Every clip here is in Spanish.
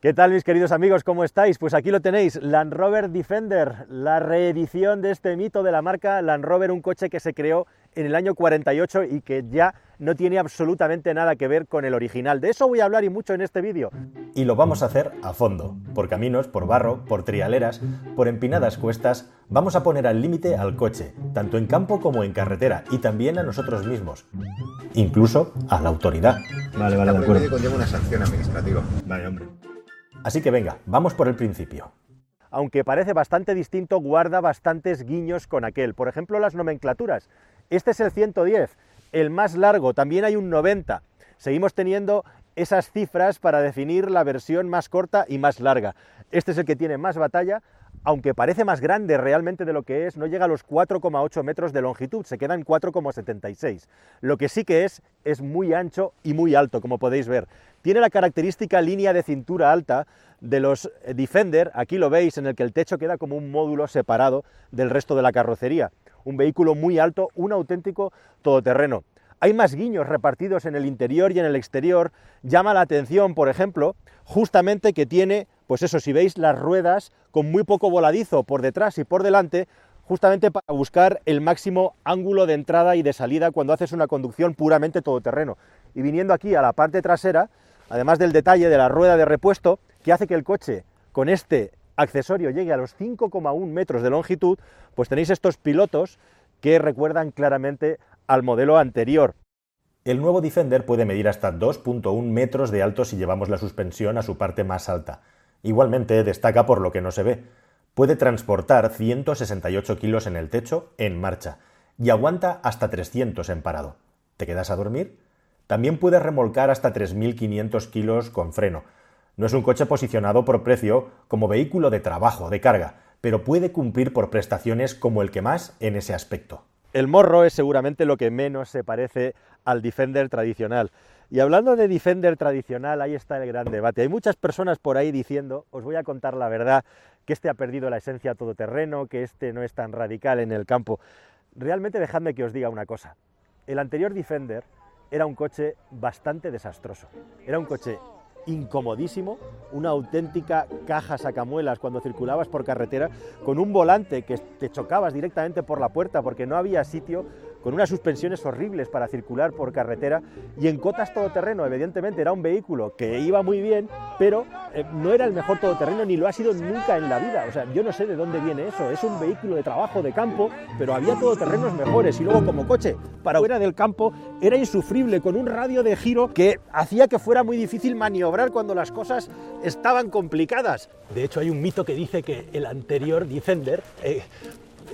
¿Qué tal mis queridos amigos? ¿Cómo estáis? Pues aquí lo tenéis, Land Rover Defender, la reedición de este mito de la marca Land Rover, un coche que se creó en el año 48 y que ya no tiene absolutamente nada que ver con el original. De eso voy a hablar y mucho en este vídeo. Y lo vamos a hacer a fondo, por caminos, por barro, por trialeras, por empinadas cuestas, vamos a poner al límite al coche, tanto en campo como en carretera, y también a nosotros mismos, incluso a la autoridad. Vale, vale, de acuerdo. conlleva una sanción administrativa. Vale, hombre. Así que venga, vamos por el principio. Aunque parece bastante distinto, guarda bastantes guiños con aquel. Por ejemplo, las nomenclaturas. Este es el 110, el más largo, también hay un 90. Seguimos teniendo esas cifras para definir la versión más corta y más larga. Este es el que tiene más batalla, aunque parece más grande realmente de lo que es, no llega a los 4,8 metros de longitud, se queda en 4,76. Lo que sí que es, es muy ancho y muy alto, como podéis ver. Tiene la característica línea de cintura alta de los Defender, aquí lo veis, en el que el techo queda como un módulo separado del resto de la carrocería. Un vehículo muy alto, un auténtico todoterreno. Hay más guiños repartidos en el interior y en el exterior. Llama la atención, por ejemplo, justamente que tiene, pues eso, si veis las ruedas con muy poco voladizo por detrás y por delante, justamente para buscar el máximo ángulo de entrada y de salida cuando haces una conducción puramente todoterreno. Y viniendo aquí a la parte trasera, además del detalle de la rueda de repuesto, que hace que el coche con este accesorio llegue a los 5,1 metros de longitud, pues tenéis estos pilotos que recuerdan claramente al modelo anterior. El nuevo Defender puede medir hasta 2.1 metros de alto si llevamos la suspensión a su parte más alta. Igualmente destaca por lo que no se ve. Puede transportar 168 kilos en el techo en marcha y aguanta hasta 300 en parado. ¿Te quedas a dormir? También puede remolcar hasta 3.500 kilos con freno. No es un coche posicionado por precio como vehículo de trabajo, de carga, pero puede cumplir por prestaciones como el que más en ese aspecto. El morro es seguramente lo que menos se parece al Defender tradicional. Y hablando de Defender tradicional, ahí está el gran debate. Hay muchas personas por ahí diciendo, os voy a contar la verdad, que este ha perdido la esencia todoterreno, que este no es tan radical en el campo. Realmente dejadme que os diga una cosa. El anterior Defender era un coche bastante desastroso. Era un coche incomodísimo, una auténtica caja sacamuelas cuando circulabas por carretera, con un volante que te chocabas directamente por la puerta porque no había sitio con unas suspensiones horribles para circular por carretera y en cotas todoterreno, evidentemente era un vehículo que iba muy bien, pero eh, no era el mejor todoterreno ni lo ha sido nunca en la vida. O sea, yo no sé de dónde viene eso. Es un vehículo de trabajo, de campo, pero había todoterrenos mejores y luego como coche para fuera del campo era insufrible con un radio de giro que hacía que fuera muy difícil maniobrar cuando las cosas estaban complicadas. De hecho, hay un mito que dice que el anterior Defender eh,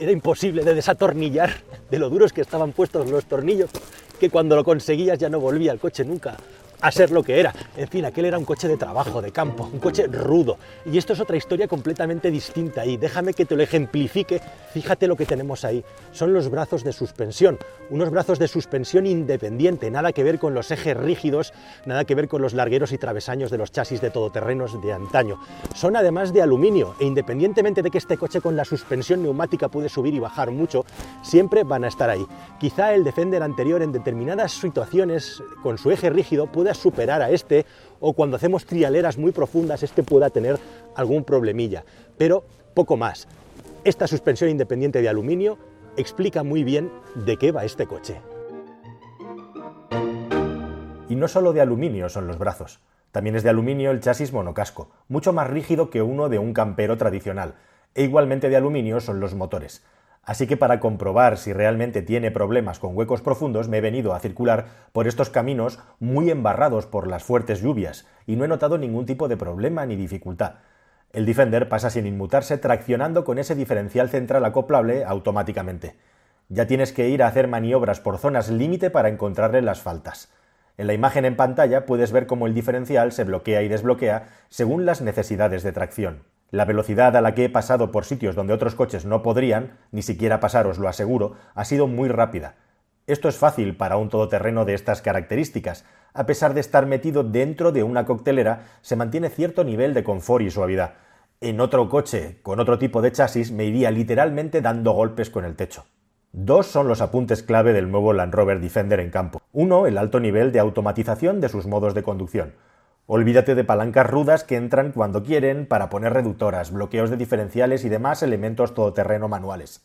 era imposible de desatornillar de lo duros que estaban puestos los tornillos, que cuando lo conseguías ya no volvía el coche nunca a ser lo que era. En fin, aquel era un coche de trabajo, de campo, un coche rudo. Y esto es otra historia completamente distinta y déjame que te lo ejemplifique. Fíjate lo que tenemos ahí. Son los brazos de suspensión, unos brazos de suspensión independiente, nada que ver con los ejes rígidos, nada que ver con los largueros y travesaños de los chasis de todoterrenos de antaño. Son además de aluminio e independientemente de que este coche con la suspensión neumática puede subir y bajar mucho, siempre van a estar ahí. Quizá el Defender anterior en determinadas situaciones con su eje rígido pueda superar a este o cuando hacemos trialeras muy profundas este pueda tener algún problemilla, pero poco más. Esta suspensión independiente de aluminio explica muy bien de qué va este coche. Y no solo de aluminio son los brazos, también es de aluminio el chasis monocasco, mucho más rígido que uno de un campero tradicional, e igualmente de aluminio son los motores. Así que para comprobar si realmente tiene problemas con huecos profundos me he venido a circular por estos caminos muy embarrados por las fuertes lluvias y no he notado ningún tipo de problema ni dificultad. El Defender pasa sin inmutarse traccionando con ese diferencial central acoplable automáticamente. Ya tienes que ir a hacer maniobras por zonas límite para encontrarle las faltas. En la imagen en pantalla puedes ver cómo el diferencial se bloquea y desbloquea según las necesidades de tracción. La velocidad a la que he pasado por sitios donde otros coches no podrían, ni siquiera pasar, os lo aseguro, ha sido muy rápida. Esto es fácil para un todoterreno de estas características. A pesar de estar metido dentro de una coctelera, se mantiene cierto nivel de confort y suavidad. En otro coche, con otro tipo de chasis, me iría literalmente dando golpes con el techo. Dos son los apuntes clave del nuevo Land Rover Defender en campo. Uno, el alto nivel de automatización de sus modos de conducción. Olvídate de palancas rudas que entran cuando quieren para poner reductoras, bloqueos de diferenciales y demás elementos todoterreno manuales.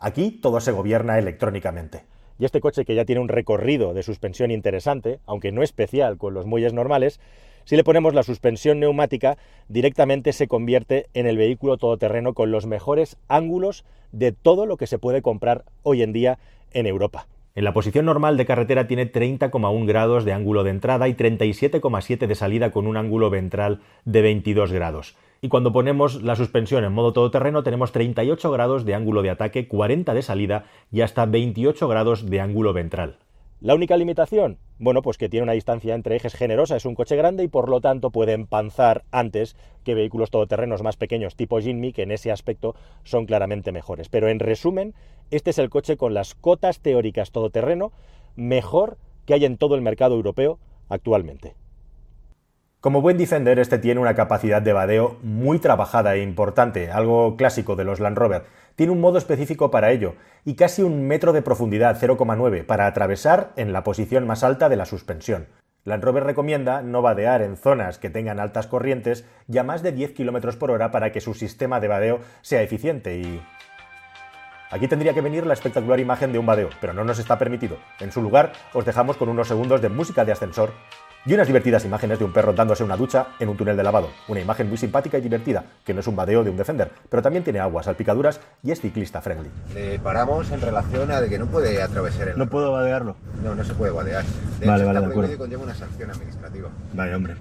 Aquí todo se gobierna electrónicamente. Y este coche que ya tiene un recorrido de suspensión interesante, aunque no especial con los muelles normales, si le ponemos la suspensión neumática, directamente se convierte en el vehículo todoterreno con los mejores ángulos de todo lo que se puede comprar hoy en día en Europa. En la posición normal de carretera tiene 30,1 grados de ángulo de entrada y 37,7 de salida con un ángulo ventral de 22 grados. Y cuando ponemos la suspensión en modo todoterreno tenemos 38 grados de ángulo de ataque, 40 de salida y hasta 28 grados de ángulo ventral. ¿La única limitación? Bueno, pues que tiene una distancia entre ejes generosa, es un coche grande y por lo tanto puede empanzar antes que vehículos todoterrenos más pequeños tipo Jinmi, que en ese aspecto son claramente mejores. Pero en resumen, este es el coche con las cotas teóricas todoterreno mejor que hay en todo el mercado europeo actualmente. Como buen Defender, este tiene una capacidad de vadeo muy trabajada e importante, algo clásico de los Land Rover. Tiene un modo específico para ello y casi un metro de profundidad, 0,9, para atravesar en la posición más alta de la suspensión. Land Rover recomienda no vadear en zonas que tengan altas corrientes y a más de 10 km por hora para que su sistema de vadeo sea eficiente y... Aquí tendría que venir la espectacular imagen de un vadeo, pero no nos está permitido. En su lugar, os dejamos con unos segundos de música de ascensor y unas divertidas imágenes de un perro dándose una ducha en un túnel de lavado. Una imagen muy simpática y divertida, que no es un badeo de un Defender, pero también tiene aguas, salpicaduras y es ciclista friendly. Le paramos en relación a de que no puede atravesar el... No puedo vadearlo. No, no se puede vadear. De Vale, hecho, vale, está de acuerdo. y conlleva una sanción administrativa. Vale, hombre.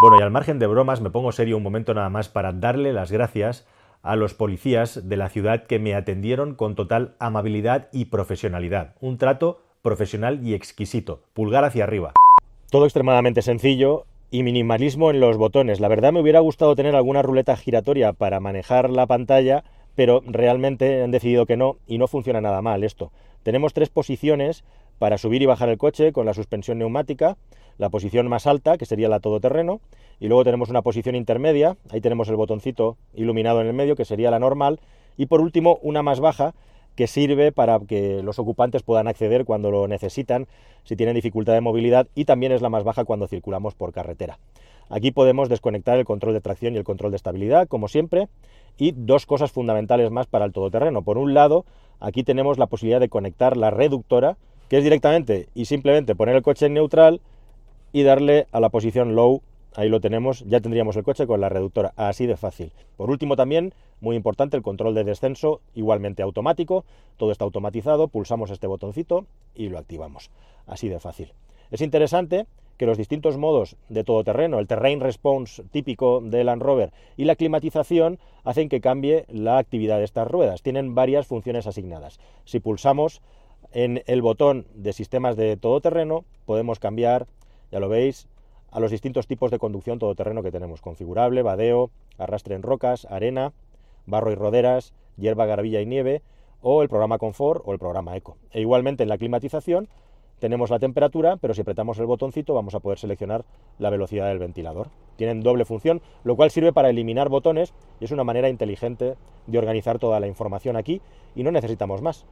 Bueno, y al margen de bromas, me pongo serio un momento nada más para darle las gracias a los policías de la ciudad que me atendieron con total amabilidad y profesionalidad. Un trato profesional y exquisito. Pulgar hacia arriba. Todo extremadamente sencillo y minimalismo en los botones. La verdad me hubiera gustado tener alguna ruleta giratoria para manejar la pantalla, pero realmente han decidido que no y no funciona nada mal esto. Tenemos tres posiciones para subir y bajar el coche con la suspensión neumática, la posición más alta, que sería la todoterreno, y luego tenemos una posición intermedia, ahí tenemos el botoncito iluminado en el medio, que sería la normal, y por último una más baja, que sirve para que los ocupantes puedan acceder cuando lo necesitan, si tienen dificultad de movilidad, y también es la más baja cuando circulamos por carretera. Aquí podemos desconectar el control de tracción y el control de estabilidad, como siempre, y dos cosas fundamentales más para el todoterreno. Por un lado, aquí tenemos la posibilidad de conectar la reductora, que es directamente y simplemente poner el coche en neutral y darle a la posición low. Ahí lo tenemos, ya tendríamos el coche con la reductora, así de fácil. Por último también, muy importante, el control de descenso, igualmente automático, todo está automatizado, pulsamos este botoncito y lo activamos, así de fácil. Es interesante que los distintos modos de todoterreno, el terrain response típico de Land Rover y la climatización hacen que cambie la actividad de estas ruedas. Tienen varias funciones asignadas. Si pulsamos en el botón de sistemas de todoterreno, podemos cambiar, ya lo veis, a los distintos tipos de conducción todoterreno que tenemos. Configurable, vadeo, arrastre en rocas, arena, barro y roderas, hierba, garbilla y nieve, o el programa Confort o el programa Eco. E igualmente en la climatización tenemos la temperatura, pero si apretamos el botoncito vamos a poder seleccionar la velocidad del ventilador. Tienen doble función, lo cual sirve para eliminar botones y es una manera inteligente de organizar toda la información aquí y no necesitamos más.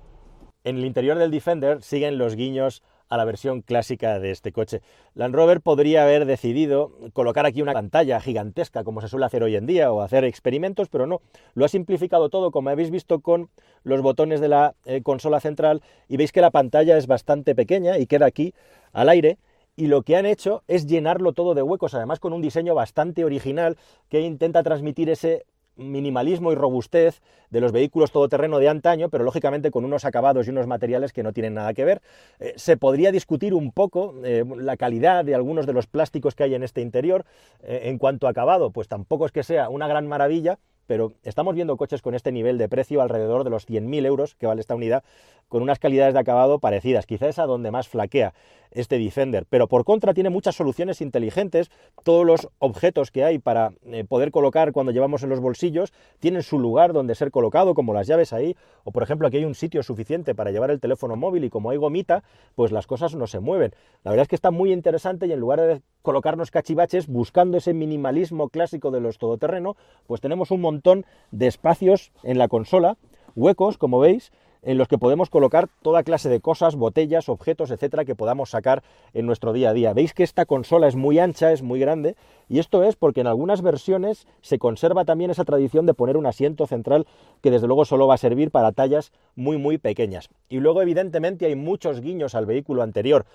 En el interior del Defender siguen los guiños a la versión clásica de este coche. Land Rover podría haber decidido colocar aquí una pantalla gigantesca como se suele hacer hoy en día o hacer experimentos, pero no. Lo ha simplificado todo como habéis visto con los botones de la eh, consola central y veis que la pantalla es bastante pequeña y queda aquí al aire y lo que han hecho es llenarlo todo de huecos, además con un diseño bastante original que intenta transmitir ese minimalismo y robustez de los vehículos todoterreno de antaño, pero lógicamente con unos acabados y unos materiales que no tienen nada que ver. Eh, se podría discutir un poco eh, la calidad de algunos de los plásticos que hay en este interior. Eh, en cuanto a acabado, pues tampoco es que sea una gran maravilla, pero estamos viendo coches con este nivel de precio alrededor de los 100.000 euros que vale esta unidad, con unas calidades de acabado parecidas. Quizás es a donde más flaquea este Defender, pero por contra tiene muchas soluciones inteligentes. Todos los objetos que hay para eh, poder colocar cuando llevamos en los bolsillos tienen su lugar donde ser colocado, como las llaves ahí, o por ejemplo aquí hay un sitio suficiente para llevar el teléfono móvil y como hay gomita, pues las cosas no se mueven. La verdad es que está muy interesante y en lugar de colocarnos cachivaches buscando ese minimalismo clásico de los todoterreno, pues tenemos un montón de espacios en la consola, huecos, como veis, en los que podemos colocar toda clase de cosas, botellas, objetos, etcétera, que podamos sacar en nuestro día a día. Veis que esta consola es muy ancha, es muy grande, y esto es porque en algunas versiones se conserva también esa tradición de poner un asiento central que desde luego solo va a servir para tallas muy muy pequeñas. Y luego evidentemente hay muchos guiños al vehículo anterior.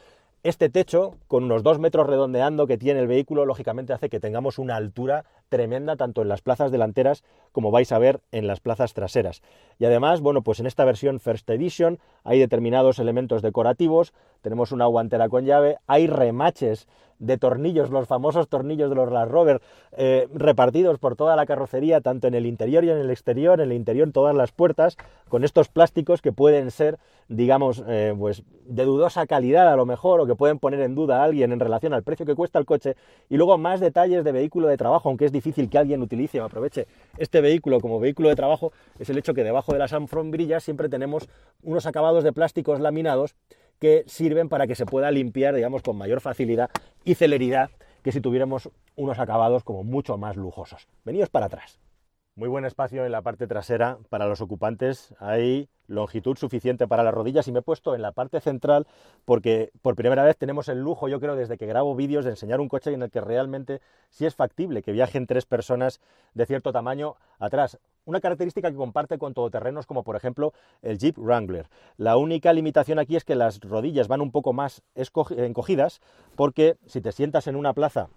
Este techo, con unos dos metros redondeando que tiene el vehículo, lógicamente hace que tengamos una altura tremenda tanto en las plazas delanteras como vais a ver en las plazas traseras. Y además, bueno, pues en esta versión First Edition hay determinados elementos decorativos, tenemos una guantera con llave, hay remaches de tornillos, los famosos tornillos de los Land Rover, eh, repartidos por toda la carrocería, tanto en el interior y en el exterior, en el interior todas las puertas, con estos plásticos que pueden ser, digamos, eh, pues de dudosa calidad a lo mejor, o que pueden poner en duda a alguien en relación al precio que cuesta el coche, y luego más detalles de vehículo de trabajo, aunque es difícil que alguien utilice o aproveche este vehículo como vehículo de trabajo, es el hecho que debajo de las brillas siempre tenemos unos acabados de plásticos laminados que sirven para que se pueda limpiar, digamos, con mayor facilidad y celeridad que si tuviéramos unos acabados como mucho más lujosos. Venidos para atrás. Muy buen espacio en la parte trasera para los ocupantes. Hay longitud suficiente para las rodillas y me he puesto en la parte central porque por primera vez tenemos el lujo, yo creo, desde que grabo vídeos de enseñar un coche en el que realmente sí es factible que viajen tres personas de cierto tamaño atrás. Una característica que comparte con todoterrenos como por ejemplo el Jeep Wrangler. La única limitación aquí es que las rodillas van un poco más encogidas porque si te sientas en una plaza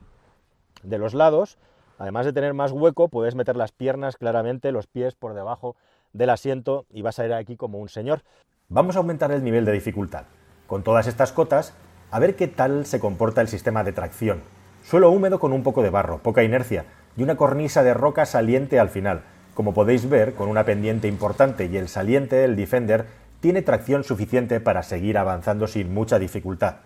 de los lados, Además de tener más hueco, puedes meter las piernas claramente, los pies por debajo del asiento y vas a ir aquí como un señor. Vamos a aumentar el nivel de dificultad. Con todas estas cotas, a ver qué tal se comporta el sistema de tracción. Suelo húmedo con un poco de barro, poca inercia y una cornisa de roca saliente al final. Como podéis ver, con una pendiente importante y el saliente, el Defender, tiene tracción suficiente para seguir avanzando sin mucha dificultad.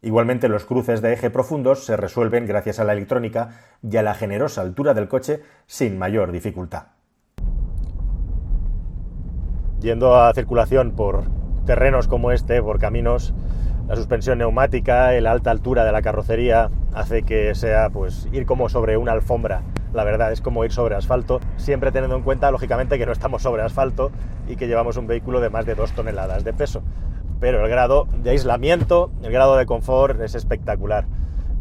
Igualmente los cruces de eje profundos se resuelven gracias a la electrónica y a la generosa altura del coche sin mayor dificultad. Yendo a circulación por terrenos como este, por caminos, la suspensión neumática la alta altura de la carrocería hace que sea pues ir como sobre una alfombra. La verdad es como ir sobre asfalto, siempre teniendo en cuenta lógicamente que no estamos sobre asfalto y que llevamos un vehículo de más de 2 toneladas de peso pero el grado de aislamiento, el grado de confort es espectacular.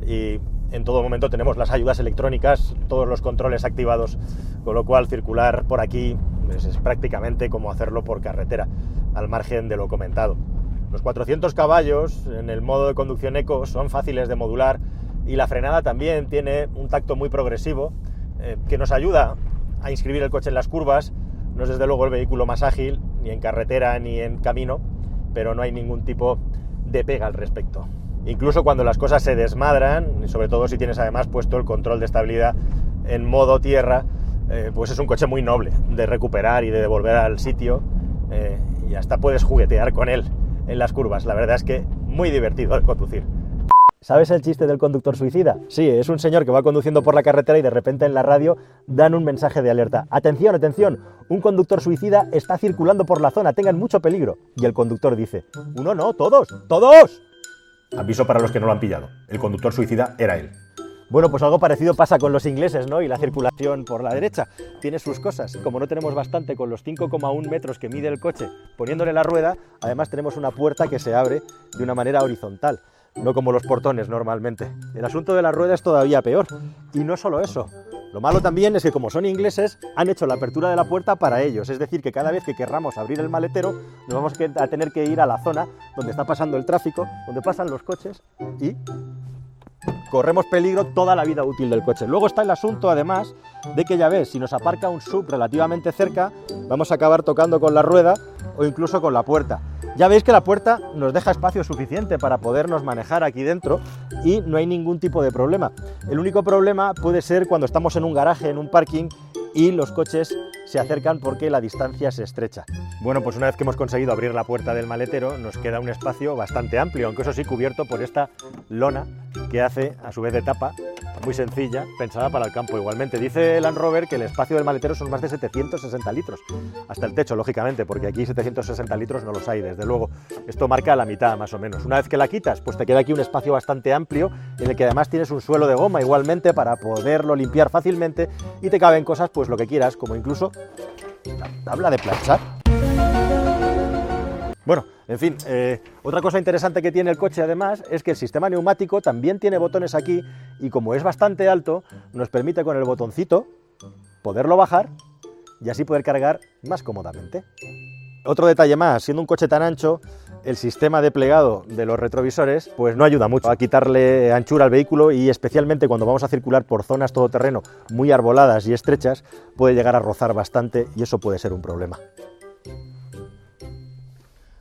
Y en todo momento tenemos las ayudas electrónicas, todos los controles activados, con lo cual circular por aquí es, prácticamente como hacerlo por carretera, al margen de lo comentado. Los 400 caballos en el modo de conducción eco son fáciles de modular y la frenada también tiene un tacto muy progresivo eh, que nos ayuda a inscribir el coche en las curvas. No es desde luego el vehículo más ágil, ni en carretera ni en camino, pero no hay ningún tipo de pega al respecto. Incluso cuando las cosas se desmadran, sobre todo si tienes además puesto el control de estabilidad en modo tierra, eh, pues es un coche muy noble de recuperar y de devolver al sitio eh, y hasta puedes juguetear con él en las curvas. La verdad es que muy divertido de conducir. ¿Sabes el chiste del conductor suicida? Sí, es un señor que va conduciendo por la carretera y de repente en la radio dan un mensaje de alerta. Atención, atención, un conductor suicida está circulando por la zona, tengan mucho peligro. Y el conductor dice, uno no, todos, todos. Aviso para los que no lo han pillado, el conductor suicida era él. Bueno, pues algo parecido pasa con los ingleses, ¿no? Y la circulación por la derecha tiene sus cosas. Como no tenemos bastante con los 5,1 metros que mide el coche poniéndole la rueda, además tenemos una puerta que se abre de una manera horizontal no como los portones normalmente. El asunto de la rueda es todavía peor. Y no solo eso. Lo malo también es que como son ingleses, han hecho la apertura de la puerta para ellos. Es decir, que cada vez que querramos abrir el maletero, nos vamos a tener que ir a la zona donde está pasando el tráfico, donde pasan los coches y corremos peligro toda la vida útil del coche. Luego está el asunto, además, de que ya ves, si nos aparca un sub relativamente cerca, vamos a acabar tocando con la rueda o incluso con la puerta. Ya veis que la puerta nos deja espacio suficiente para podernos manejar aquí dentro y no hay ningún tipo de problema. El único problema puede ser cuando estamos en un garaje, en un parking y los coches se acercan porque la distancia se estrecha. Bueno, pues una vez que hemos conseguido abrir la puerta del maletero, nos queda un espacio bastante amplio, aunque eso sí cubierto por esta lona que hace a su vez de tapa muy sencilla, pensada para el campo igualmente. Dice Land Rover que el espacio del maletero son más de 760 litros, hasta el techo, lógicamente, porque aquí 760 litros no los hay, desde luego. Esto marca la mitad, más o menos. Una vez que la quitas, pues te queda aquí un espacio bastante amplio, en el que además tienes un suelo de goma igualmente para poderlo limpiar fácilmente y te caben cosas, pues lo que quieras, como incluso tabla de planchar. Bueno, en fin, eh, otra cosa interesante que tiene el coche además es que el sistema neumático también tiene botones aquí y como es bastante alto, nos permite con el botoncito poderlo bajar y así poder cargar más cómodamente. Otro detalle más, siendo un coche tan ancho, el sistema de plegado de los retrovisores pues no ayuda mucho a quitarle anchura al vehículo y especialmente cuando vamos a circular por zonas todoterreno muy arboladas y estrechas puede llegar a rozar bastante y eso puede ser un problema.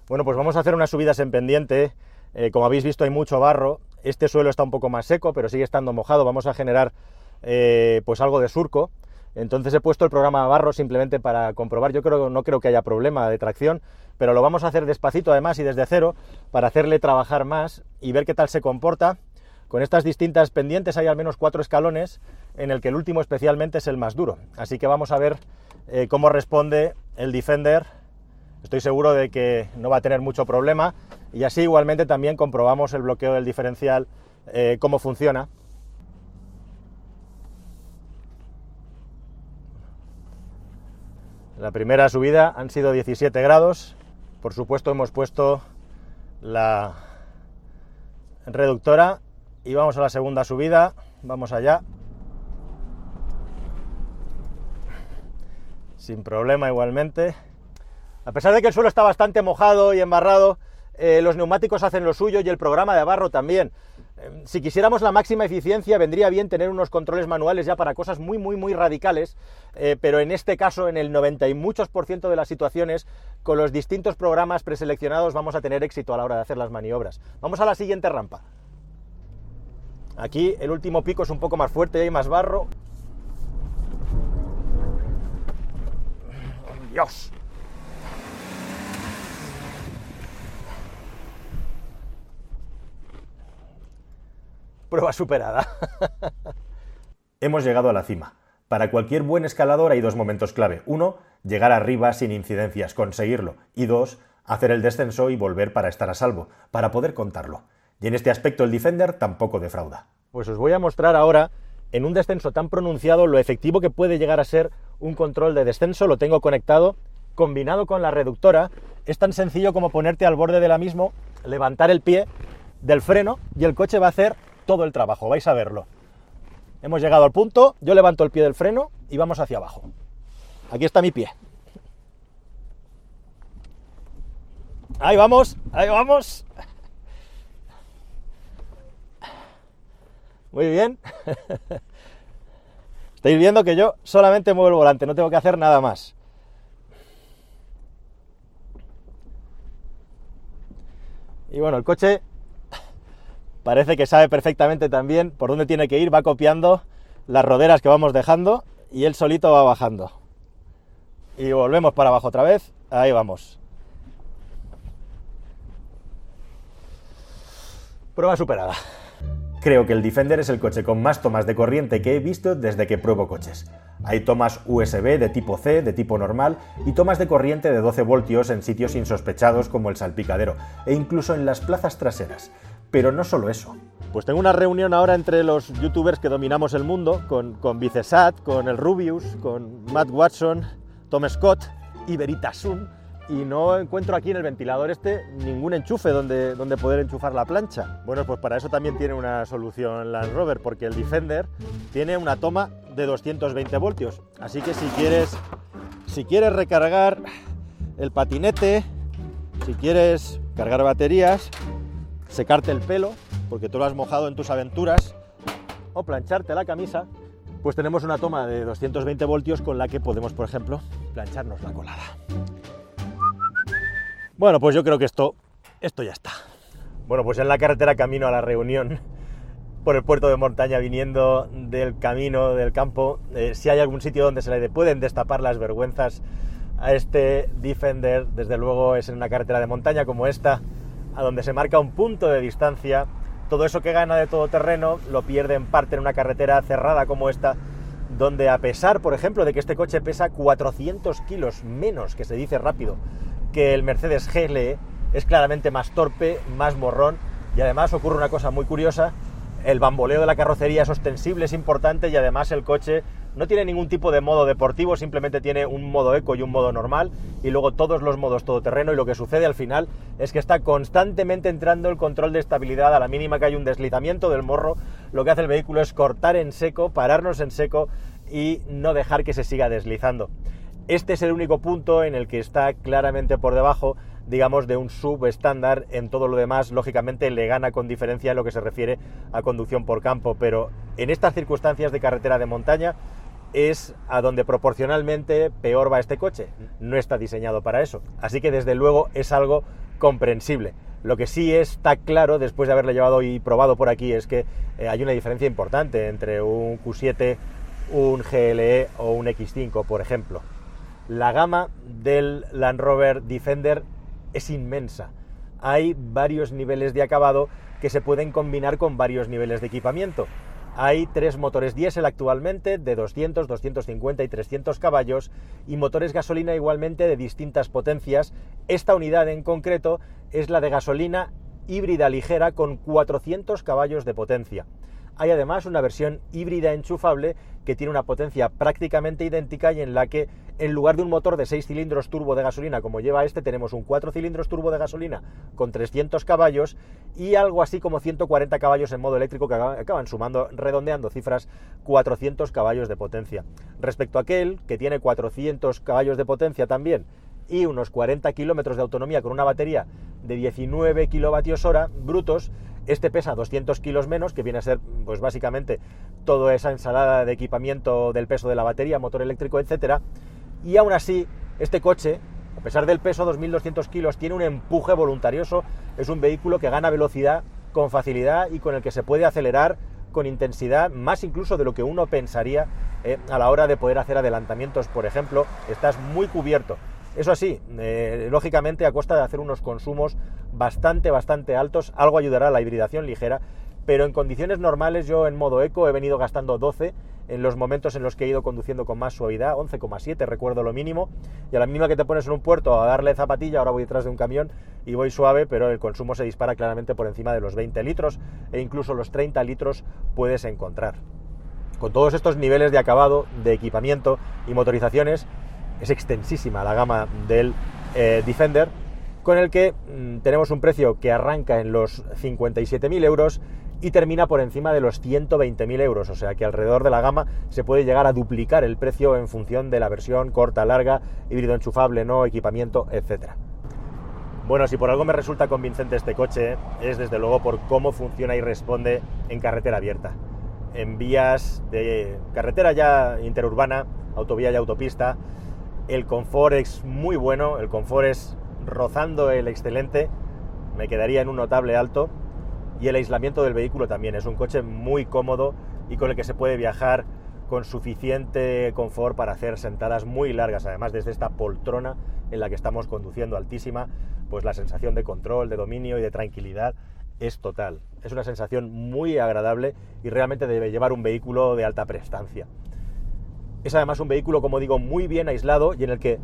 Bueno, pues vamos a hacer unas subidas en pendiente. Eh, como habéis visto hay mucho barro. Este suelo está un poco más seco, pero sigue estando mojado. Vamos a generar eh, pues algo de surco. Entonces he puesto el programa a barro simplemente para comprobar. Yo creo no creo que haya problema de tracción, pero lo vamos a hacer despacito además y desde cero para hacerle trabajar más y ver qué tal se comporta. Con estas distintas pendientes hay al menos cuatro escalones, en el que el último especialmente es el más duro. Así que vamos a ver eh, cómo responde el Defender Estoy seguro de que no va a tener mucho problema y así igualmente también comprobamos el bloqueo del diferencial, eh, cómo funciona. La primera subida han sido 17 grados, por supuesto hemos puesto la reductora y vamos a la segunda subida, vamos allá. Sin problema igualmente. A pesar de que el suelo está bastante mojado y embarrado, eh, los neumáticos hacen lo suyo y el programa de barro también. Si quisiéramos la máxima eficiencia, vendría bien tener unos controles manuales ya para cosas muy, muy, muy radicales, eh, pero en este caso, en el 90 y muchos por ciento de las situaciones, con los distintos programas preseleccionados vamos a tener éxito a la hora de hacer las maniobras. Vamos a la siguiente rampa. Aquí el último pico es un poco más fuerte y hay más barro. ¡Dios! Prueba superada. Hemos llegado a la cima. Para cualquier buen escalador hay dos momentos clave. Uno, llegar arriba sin incidencias, conseguirlo. Y dos, hacer el descenso y volver para estar a salvo, para poder contarlo. Y en este aspecto el Defender tampoco defrauda. Pues os voy a mostrar ahora, en un descenso tan pronunciado, lo efectivo que puede llegar a ser un control de descenso. Lo tengo conectado, combinado con la reductora. Es tan sencillo como ponerte al borde de la misma, levantar el pie del freno y el coche va a hacer todo el trabajo, vais a verlo. Hemos llegado al punto, yo levanto el pie del freno y vamos hacia abajo. Aquí está mi pie. Ahí vamos, ahí vamos. Muy bien. Estáis viendo que yo solamente muevo el volante, no tengo que hacer nada más. Y bueno, el coche parece que sabe perfectamente también por dónde tiene que ir, va copiando las roderas que vamos dejando y él solito va bajando. Y volvemos para abajo otra vez, ahí vamos. Prueba superada. Creo que el Defender es el coche con más tomas de corriente que he visto desde que pruebo coches. Hay tomas USB de tipo C, de tipo normal, y tomas de corriente de 12 voltios en sitios insospechados como el salpicadero, e incluso en las plazas traseras. Pero no solo eso. Pues tengo una reunión ahora entre los youtubers que dominamos el mundo, con, con Vicesat, con el Rubius, con Matt Watson, Tom Scott y Sun y no encuentro aquí en el ventilador este ningún enchufe donde, donde poder enchufar la plancha. Bueno, pues para eso también tiene una solución Land Rover, porque el Defender tiene una toma de 220 voltios. Así que si quieres, si quieres recargar el patinete, si quieres cargar baterías, secarte el pelo, porque tú lo has mojado en tus aventuras, o plancharte la camisa, pues tenemos una toma de 220 voltios con la que podemos, por ejemplo, plancharnos la colada. Bueno, pues yo creo que esto, esto ya está. Bueno, pues en la carretera camino a la reunión por el puerto de montaña viniendo del camino del campo, eh, si hay algún sitio donde se le pueden destapar las vergüenzas a este Defender, desde luego es en una carretera de montaña como esta, a donde se marca un punto de distancia. Todo eso que gana de todo terreno lo pierde en parte en una carretera cerrada como esta, donde a pesar, por ejemplo, de que este coche pesa 400 kilos menos, que se dice rápido, que el Mercedes GLE, es claramente más torpe, más morrón, y además ocurre una cosa muy curiosa, el bamboleo de la carrocería es ostensible, es importante, y además el coche no tiene ningún tipo de modo deportivo, simplemente tiene un modo eco y un modo normal y luego todos los modos todoterreno y lo que sucede al final es que está constantemente entrando el control de estabilidad a la mínima que hay un deslizamiento del morro, lo que hace el vehículo es cortar en seco, pararnos en seco y no dejar que se siga deslizando. Este es el único punto en el que está claramente por debajo, digamos, de un sub estándar. En todo lo demás, lógicamente, le gana con diferencia en lo que se refiere a conducción por campo. Pero en estas circunstancias de carretera de montaña, es a donde proporcionalmente peor va este coche. No está diseñado para eso. Así que desde luego es algo comprensible. Lo que sí está claro, después de haberle llevado y probado por aquí, es que eh, hay una diferencia importante entre un Q7, un GLE o un X5, por ejemplo. La gama del Land Rover Defender es inmensa. Hay varios niveles de acabado que se pueden combinar con varios niveles de equipamiento. Hay tres motores diésel actualmente de 200, 250 y 300 caballos y motores gasolina igualmente de distintas potencias. Esta unidad en concreto es la de gasolina híbrida ligera con 400 caballos de potencia. Hay además una versión híbrida enchufable que tiene una potencia prácticamente idéntica y en la que en lugar de un motor de 6 cilindros turbo de gasolina como lleva este, tenemos un 4 cilindros turbo de gasolina con 300 caballos y algo así como 140 caballos en modo eléctrico que acaban sumando, redondeando cifras, 400 caballos de potencia. Respecto a aquel, que tiene 400 caballos de potencia también y unos 40 kilómetros de autonomía con una batería de 19 kilovatios hora brutos, este pesa 200 kilos menos, que viene a ser, pues básicamente, toda esa ensalada de equipamiento del peso de la batería, motor eléctrico, etcétera. Y aún así, este coche, a pesar del peso 2.200 kilos, tiene un empuje voluntarioso. Es un vehículo que gana velocidad con facilidad y con el que se puede acelerar con intensidad, más incluso de lo que uno pensaría eh, a la hora de poder hacer adelantamientos, por ejemplo. Estás muy cubierto. Eso sí, eh, lógicamente a costa de hacer unos consumos bastante, bastante altos, algo ayudará a la hibridación ligera, pero en condiciones normales yo en modo eco he venido gastando 12 en los momentos en los que he ido conduciendo con más suavidad, 11,7 recuerdo lo mínimo, y a la mínima que te pones en un puerto a darle zapatilla, ahora voy detrás de un camión y voy suave, pero el consumo se dispara claramente por encima de los 20 litros e incluso los 30 litros puedes encontrar. Con todos estos niveles de acabado, de equipamiento y motorizaciones, es extensísima la gama del eh, Defender, con el que mm, tenemos un precio que arranca en los 57.000 euros y termina por encima de los 120.000 euros, o sea que alrededor de la gama se puede llegar a duplicar el precio en función de la versión corta, larga, híbrido enchufable, no, equipamiento, etc. Bueno, si por algo me resulta convincente este coche, es desde luego por cómo funciona y responde en carretera abierta. En vías de carretera ya interurbana, autovía y autopista, el confort es muy bueno, el confort es rozando el excelente, me quedaría en un notable alto. Y el aislamiento del vehículo también, es un coche muy cómodo y con el que se puede viajar con suficiente confort para hacer sentadas muy largas, además desde esta poltrona en la que estamos conduciendo altísima, pues la sensación de control, de dominio y de tranquilidad es total. Es una sensación muy agradable y realmente debe llevar un vehículo de alta prestancia. Es además un vehículo, como digo, muy bien aislado y en el que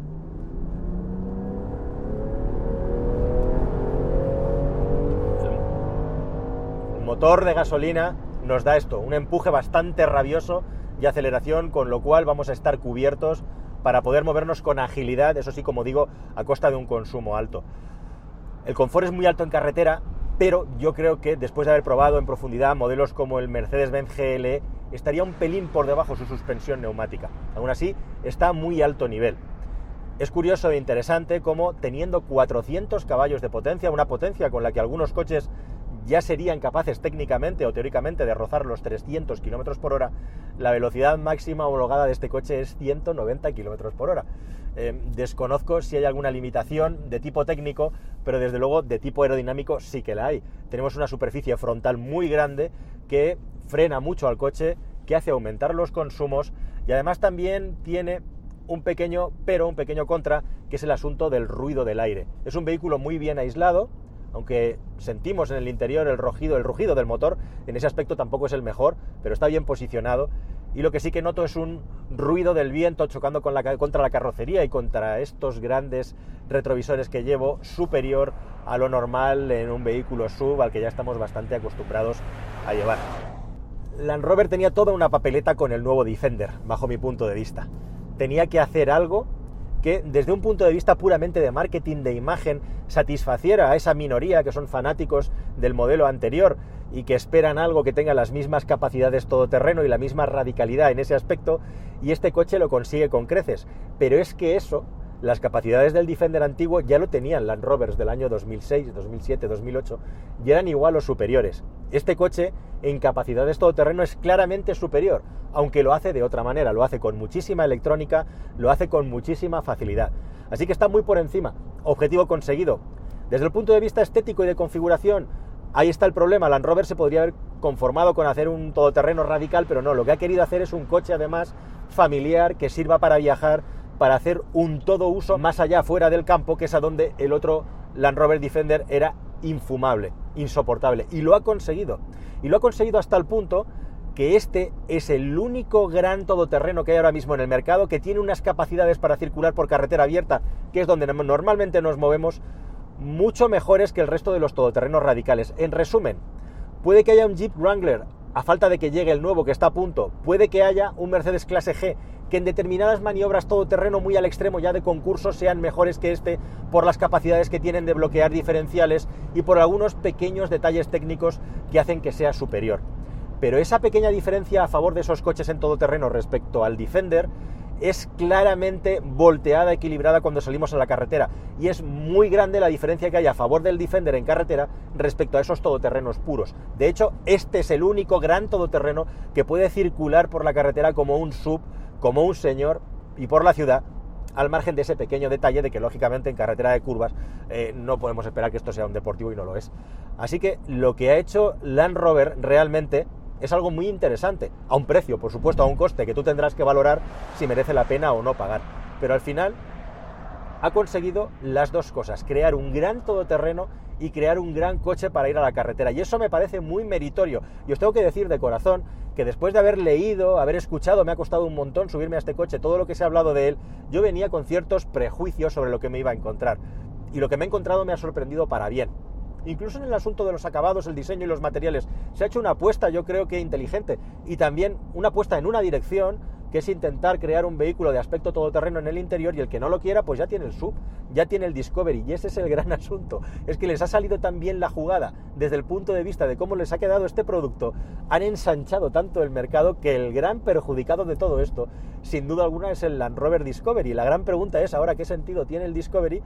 el motor de gasolina nos da esto, un empuje bastante rabioso y aceleración, con lo cual vamos a estar cubiertos para poder movernos con agilidad, eso sí, como digo, a costa de un consumo alto. El confort es muy alto en carretera, pero yo creo que después de haber probado en profundidad modelos como el Mercedes-Benz GLE estaría un pelín por debajo su suspensión neumática. Aún así, está a muy alto nivel. Es curioso e interesante cómo teniendo 400 caballos de potencia, una potencia con la que algunos coches ya serían capaces técnicamente o teóricamente de rozar los 300 km por hora, la velocidad máxima homologada de este coche es 190 km por hora. Eh, desconozco si hay alguna limitación de tipo técnico, pero desde luego de tipo aerodinámico sí que la hay. Tenemos una superficie frontal muy grande que frena mucho al coche, que hace aumentar los consumos y además también tiene un pequeño pero, un pequeño contra, que es el asunto del ruido del aire. Es un vehículo muy bien aislado, aunque sentimos en el interior el el rugido del motor, en ese aspecto tampoco es el mejor, pero está bien posicionado. Y lo que sí que noto es un ruido del viento chocando contra la carrocería y contra estos grandes retrovisores que llevo, superior a lo normal en un vehículo sub al que ya estamos bastante acostumbrados a llevar. Land Rover tenía toda una papeleta con el nuevo Defender, bajo mi punto de vista. Tenía que hacer algo que desde un punto de vista puramente de marketing, de imagen, satisfaciera a esa minoría que son fanáticos del modelo anterior y que esperan algo que tenga las mismas capacidades todoterreno y la misma radicalidad en ese aspecto, y este coche lo consigue con creces. Pero es que eso las capacidades del Defender antiguo ya lo tenían Land Rovers del año 2006, 2007, 2008 y eran igual o superiores. Este coche en capacidades todoterreno es claramente superior, aunque lo hace de otra manera, lo hace con muchísima electrónica, lo hace con muchísima facilidad. Así que está muy por encima. Objetivo conseguido. Desde el punto de vista estético y de configuración, ahí está el problema. Land Rover se podría haber conformado con hacer un todoterreno radical, pero no, lo que ha querido hacer es un coche además familiar que sirva para viajar para hacer un todo uso más allá, fuera del campo, que es a donde el otro Land Rover Defender era infumable, insoportable. Y lo ha conseguido. Y lo ha conseguido hasta el punto que este es el único gran todoterreno que hay ahora mismo en el mercado que tiene unas capacidades para circular por carretera abierta, que es donde normalmente nos movemos, mucho mejores que el resto de los todoterrenos radicales. En resumen, puede que haya un Jeep Wrangler, a falta de que llegue el nuevo que está a punto, puede que haya un Mercedes clase G que en determinadas maniobras todoterreno muy al extremo ya de concurso sean mejores que este por las capacidades que tienen de bloquear diferenciales y por algunos pequeños detalles técnicos que hacen que sea superior. Pero esa pequeña diferencia a favor de esos coches en todoterreno respecto al Defender es claramente volteada, equilibrada cuando salimos a la carretera. Y es muy grande la diferencia que hay a favor del Defender en carretera respecto a esos todoterrenos puros. De hecho, este es el único gran todoterreno que puede circular por la carretera como un sub como un señor y por la ciudad, al margen de ese pequeño detalle de que lógicamente en carretera de curvas eh, no podemos esperar que esto sea un deportivo y no lo es. Así que lo que ha hecho Land Rover realmente es algo muy interesante, a un precio, por supuesto, a un coste que tú tendrás que valorar si merece la pena o no pagar. Pero al final ha conseguido las dos cosas, crear un gran todoterreno y crear un gran coche para ir a la carretera. Y eso me parece muy meritorio. Y os tengo que decir de corazón que después de haber leído, haber escuchado, me ha costado un montón subirme a este coche, todo lo que se ha hablado de él, yo venía con ciertos prejuicios sobre lo que me iba a encontrar. Y lo que me he encontrado me ha sorprendido para bien. Incluso en el asunto de los acabados, el diseño y los materiales, se ha hecho una apuesta, yo creo que inteligente, y también una apuesta en una dirección que es intentar crear un vehículo de aspecto todoterreno en el interior y el que no lo quiera, pues ya tiene el sub, ya tiene el Discovery y ese es el gran asunto. Es que les ha salido tan bien la jugada desde el punto de vista de cómo les ha quedado este producto, han ensanchado tanto el mercado que el gran perjudicado de todo esto, sin duda alguna, es el Land Rover Discovery. La gran pregunta es ahora qué sentido tiene el Discovery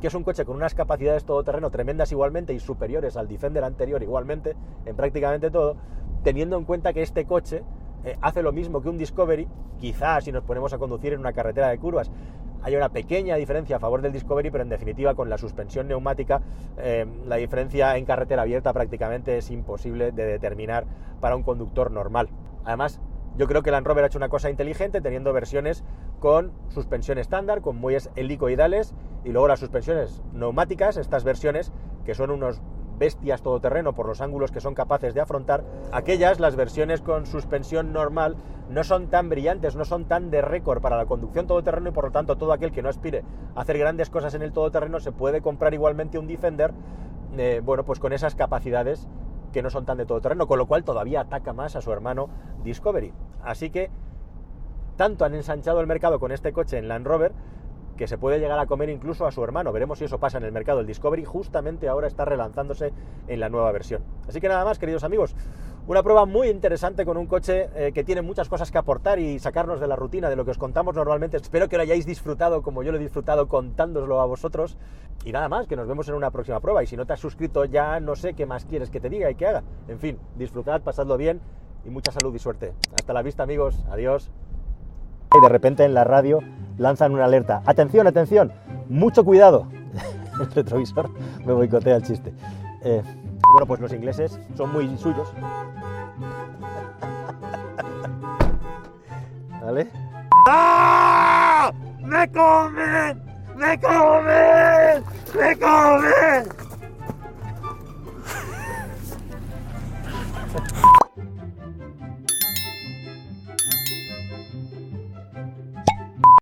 que es un coche con unas capacidades todoterreno tremendas igualmente y superiores al Defender anterior igualmente, en prácticamente todo, teniendo en cuenta que este coche eh, hace lo mismo que un Discovery, quizás si nos ponemos a conducir en una carretera de curvas hay una pequeña diferencia a favor del Discovery, pero en definitiva con la suspensión neumática eh, la diferencia en carretera abierta prácticamente es imposible de determinar para un conductor normal. Además, yo creo que Land Rover ha hecho una cosa inteligente teniendo versiones con suspensión estándar, con muelles helicoidales y luego las suspensiones neumáticas, estas versiones que son unos bestias todoterreno por los ángulos que son capaces de afrontar, aquellas, las versiones con suspensión normal, no son tan brillantes, no son tan de récord para la conducción todoterreno y por lo tanto todo aquel que no aspire a hacer grandes cosas en el todoterreno se puede comprar igualmente un Defender, eh, bueno, pues con esas capacidades que no son tan de todoterreno, con lo cual todavía ataca más a su hermano Discovery. Así que tanto han ensanchado el mercado con este coche en Land Rover que se puede llegar a comer incluso a su hermano. Veremos si eso pasa en el mercado. El Discovery justamente ahora está relanzándose en la nueva versión. Así que nada más, queridos amigos, una prueba muy interesante con un coche eh, que tiene muchas cosas que aportar y sacarnos de la rutina de lo que os contamos normalmente. Espero que lo hayáis disfrutado como yo lo he disfrutado contándoslo a vosotros. Y nada más, que nos vemos en una próxima prueba. Y si no te has suscrito ya no sé qué más quieres que te diga y que haga. En fin, disfrutad, pasadlo bien y mucha salud y suerte. Hasta la vista amigos, adiós. Y de repente en la radio lanzan una alerta. Atención, atención, mucho cuidado. el retrovisor me boicotea el chiste. Eh, bueno, pues los ingleses son muy suyos. ¿Vale? ¡Ah! ¡Me comen! ¡Me comen! ¡Me comen!